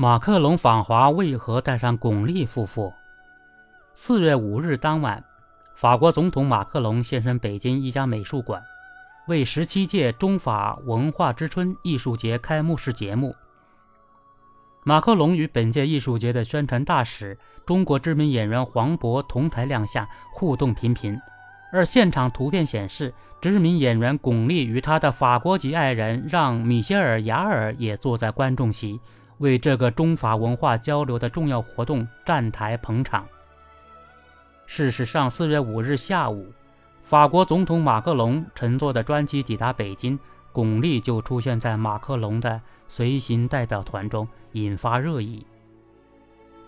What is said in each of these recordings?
马克龙访华为何带上巩俐夫妇？四月五日当晚，法国总统马克龙现身北京一家美术馆，为十七届中法文化之春艺术节开幕式节目。马克龙与本届艺术节的宣传大使、中国知名演员黄渤同台亮相，互动频频。而现场图片显示，知名演员巩俐与她的法国籍爱人让·米歇尔·雅尔也坐在观众席，为这个中法文化交流的重要活动站台捧场。事实上，四月五日下午，法国总统马克龙乘坐的专机抵达北京，巩俐就出现在马克龙的随行代表团中，引发热议。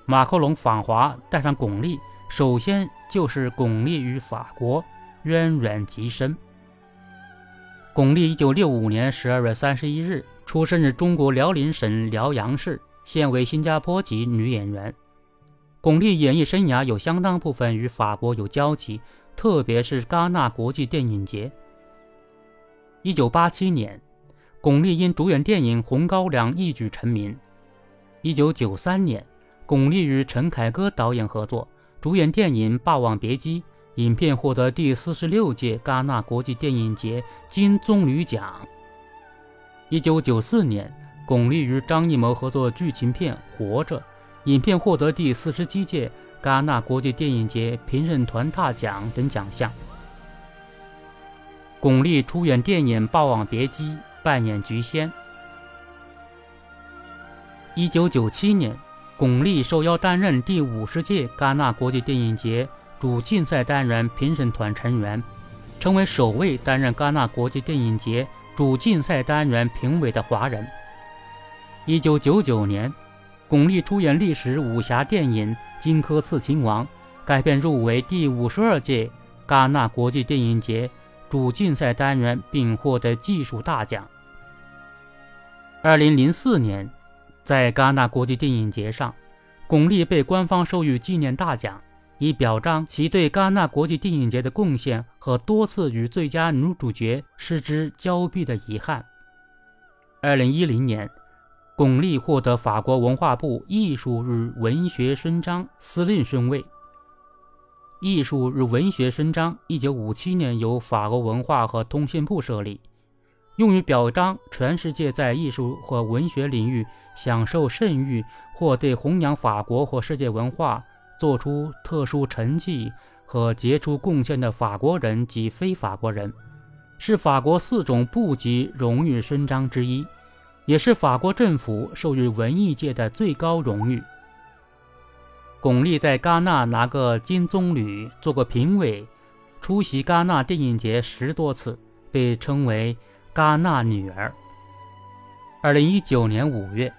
马克龙访华带上巩俐。首先就是巩俐与法国渊源极深。巩俐一九六五年十二月三十一日出生于中国辽宁省辽阳市，现为新加坡籍女演员。巩俐演艺生涯有相当部分与法国有交集，特别是戛纳国际电影节。一九八七年，巩俐因主演电影《红高粱》一举成名。一九九三年，巩俐与陈凯歌导演合作。主演电影《霸王别姬》，影片获得第四十六届戛纳国际电影节金棕榈奖。一九九四年，巩俐与张艺谋合作剧情片《活着》，影片获得第四十七届戛纳国际电影节评审团大奖等奖项。巩俐出演电影《霸王别姬》，扮演菊仙。一九九七年。巩俐受邀担任第五十届戛纳国际电影节主竞赛单元评审团成员，成为首位担任戛纳国际电影节主竞赛单元评委的华人。一九九九年，巩俐出演历史武侠电影《荆轲刺秦王》，该片入围第五十二届戛纳国际电影节主竞赛单元，并获得技术大奖。二零零四年。在戛纳国际电影节上，巩俐被官方授予纪念大奖，以表彰其对戛纳国际电影节的贡献和多次与最佳女主角失之交臂的遗憾。二零一零年，巩俐获得法国文化部艺术与文学勋章司令勋位。艺术与文学勋章一九五七年由法国文化和通信部设立。用于表彰全世界在艺术和文学领域享受盛誉或对弘扬法国或世界文化做出特殊成绩和杰出贡献的法国人及非法国人，是法国四种部级荣誉勋章之一，也是法国政府授予文艺界的最高荣誉。巩俐在戛纳拿个金棕榈，做过评委，出席戛纳电影节十多次，被称为。戛纳女儿。二零一九年五月，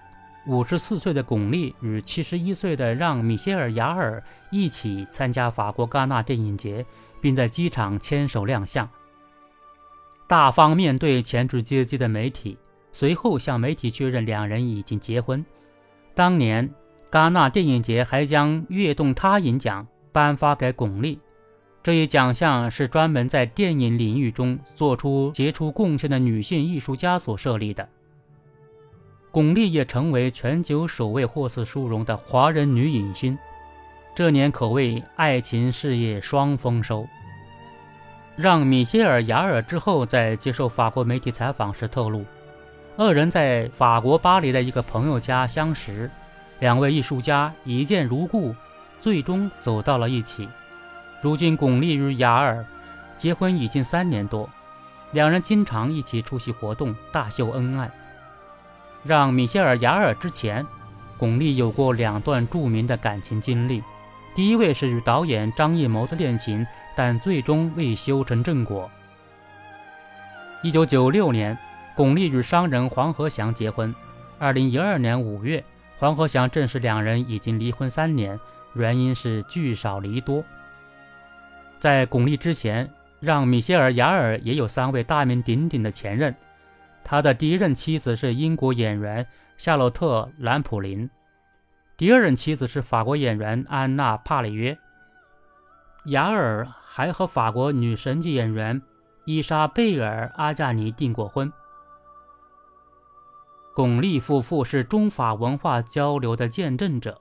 五十四岁的巩俐与七十一岁的让·米歇尔·雅尔一起参加法国戛纳电影节，并在机场牵手亮相。大方面对前置接机的媒体，随后向媒体确认两人已经结婚。当年，戛纳电影节还将跃动他影奖颁发给巩俐。这一奖项是专门在电影领域中做出杰出贡献的女性艺术家所设立的。巩俐也成为全球首位获此殊荣的华人女影星，这年可谓爱情事业双丰收。让·米歇尔·雅尔之后在接受法国媒体采访时透露，二人在法国巴黎的一个朋友家相识，两位艺术家一见如故，最终走到了一起。如今，巩俐与雅尔结婚已经三年多，两人经常一起出席活动，大秀恩爱。让米歇尔·雅尔之前，巩俐有过两段著名的感情经历。第一位是与导演张艺谋的恋情，但最终未修成正果。一九九六年，巩俐与商人黄和祥结婚。二零一二年五月，黄和祥证实两人已经离婚三年，原因是聚少离多。在巩俐之前，让·米歇尔·雅尔也有三位大名鼎鼎的前任。他的第一任妻子是英国演员夏洛特·兰普林，第二任妻子是法国演员安娜·帕里约。雅尔还和法国女神级演员伊莎贝尔·阿加尼订过婚。巩俐夫妇是中法文化交流的见证者。